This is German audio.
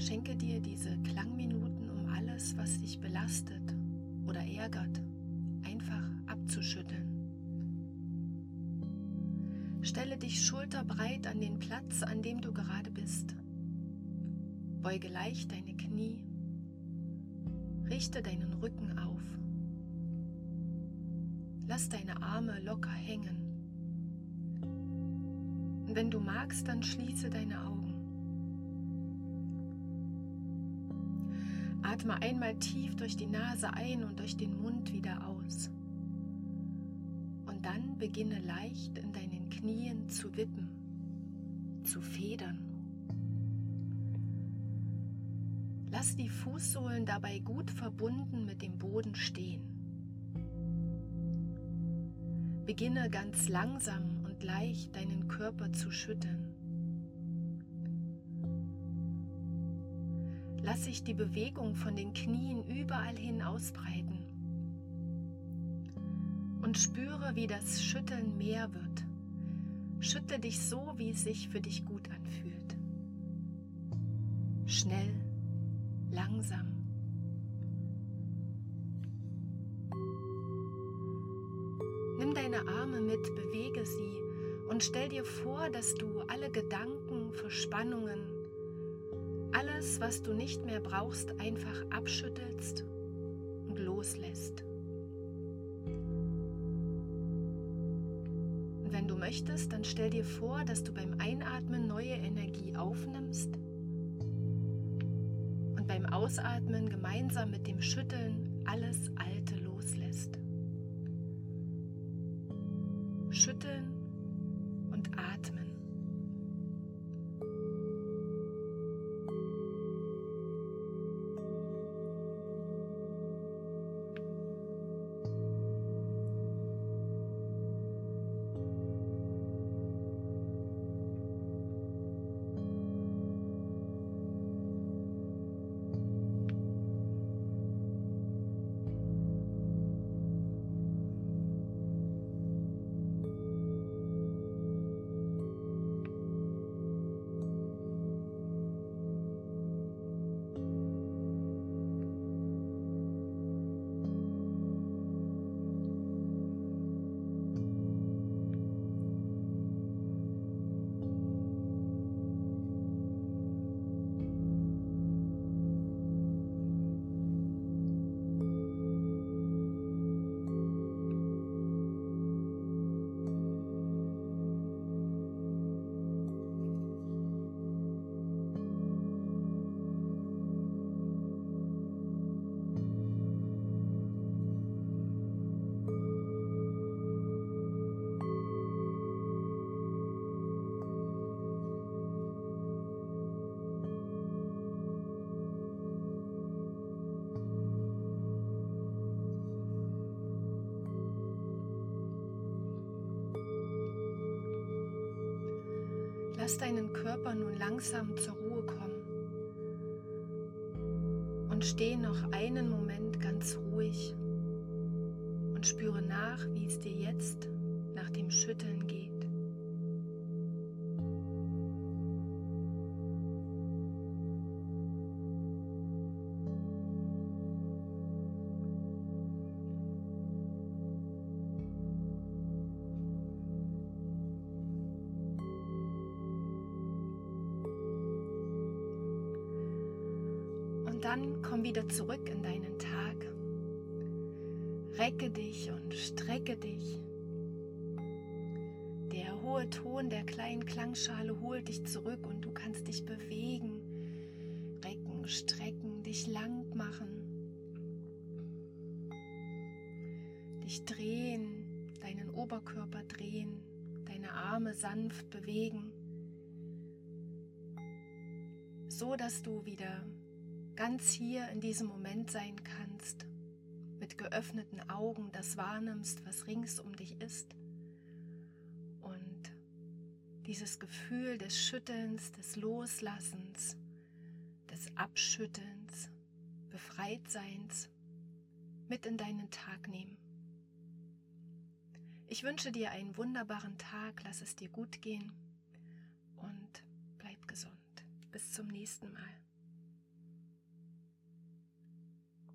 Schenke dir diese Klangminuten, um alles, was dich belastet oder ärgert, einfach abzuschütteln. Stelle dich schulterbreit an den Platz, an dem du gerade bist. Beuge leicht deine Knie. Richte deinen Rücken auf. Lass deine Arme locker hängen. Und wenn du magst, dann schließe deine Augen. Atme einmal tief durch die Nase ein und durch den Mund wieder aus. Und dann beginne leicht in deinen Knien zu wippen, zu federn. Lass die Fußsohlen dabei gut verbunden mit dem Boden stehen. Beginne ganz langsam und leicht deinen Körper zu schütteln. Lass sich die Bewegung von den Knien überall hin ausbreiten und spüre, wie das Schütteln mehr wird. Schüttle dich so, wie es sich für dich gut anfühlt. Schnell, langsam. Nimm deine Arme mit, bewege sie und stell dir vor, dass du alle Gedanken, Verspannungen, alles, was du nicht mehr brauchst, einfach abschüttelst und loslässt. Und wenn du möchtest, dann stell dir vor, dass du beim Einatmen neue Energie aufnimmst und beim Ausatmen gemeinsam mit dem Schütteln alles Alte loslässt. Schütteln Lass deinen Körper nun langsam zur Ruhe kommen und steh noch einen Moment ganz ruhig und spüre nach, wie es dir jetzt nach dem Schütteln geht. Dann komm wieder zurück in deinen Tag. Recke dich und strecke dich. Der hohe Ton der kleinen Klangschale holt dich zurück und du kannst dich bewegen, recken, strecken, dich lang machen, dich drehen, deinen Oberkörper drehen, deine Arme sanft bewegen, so dass du wieder ganz hier in diesem Moment sein kannst, mit geöffneten Augen das wahrnimmst, was rings um dich ist und dieses Gefühl des Schüttelns, des Loslassens, des Abschüttelns, Befreitseins mit in deinen Tag nehmen. Ich wünsche dir einen wunderbaren Tag, lass es dir gut gehen und bleib gesund. Bis zum nächsten Mal.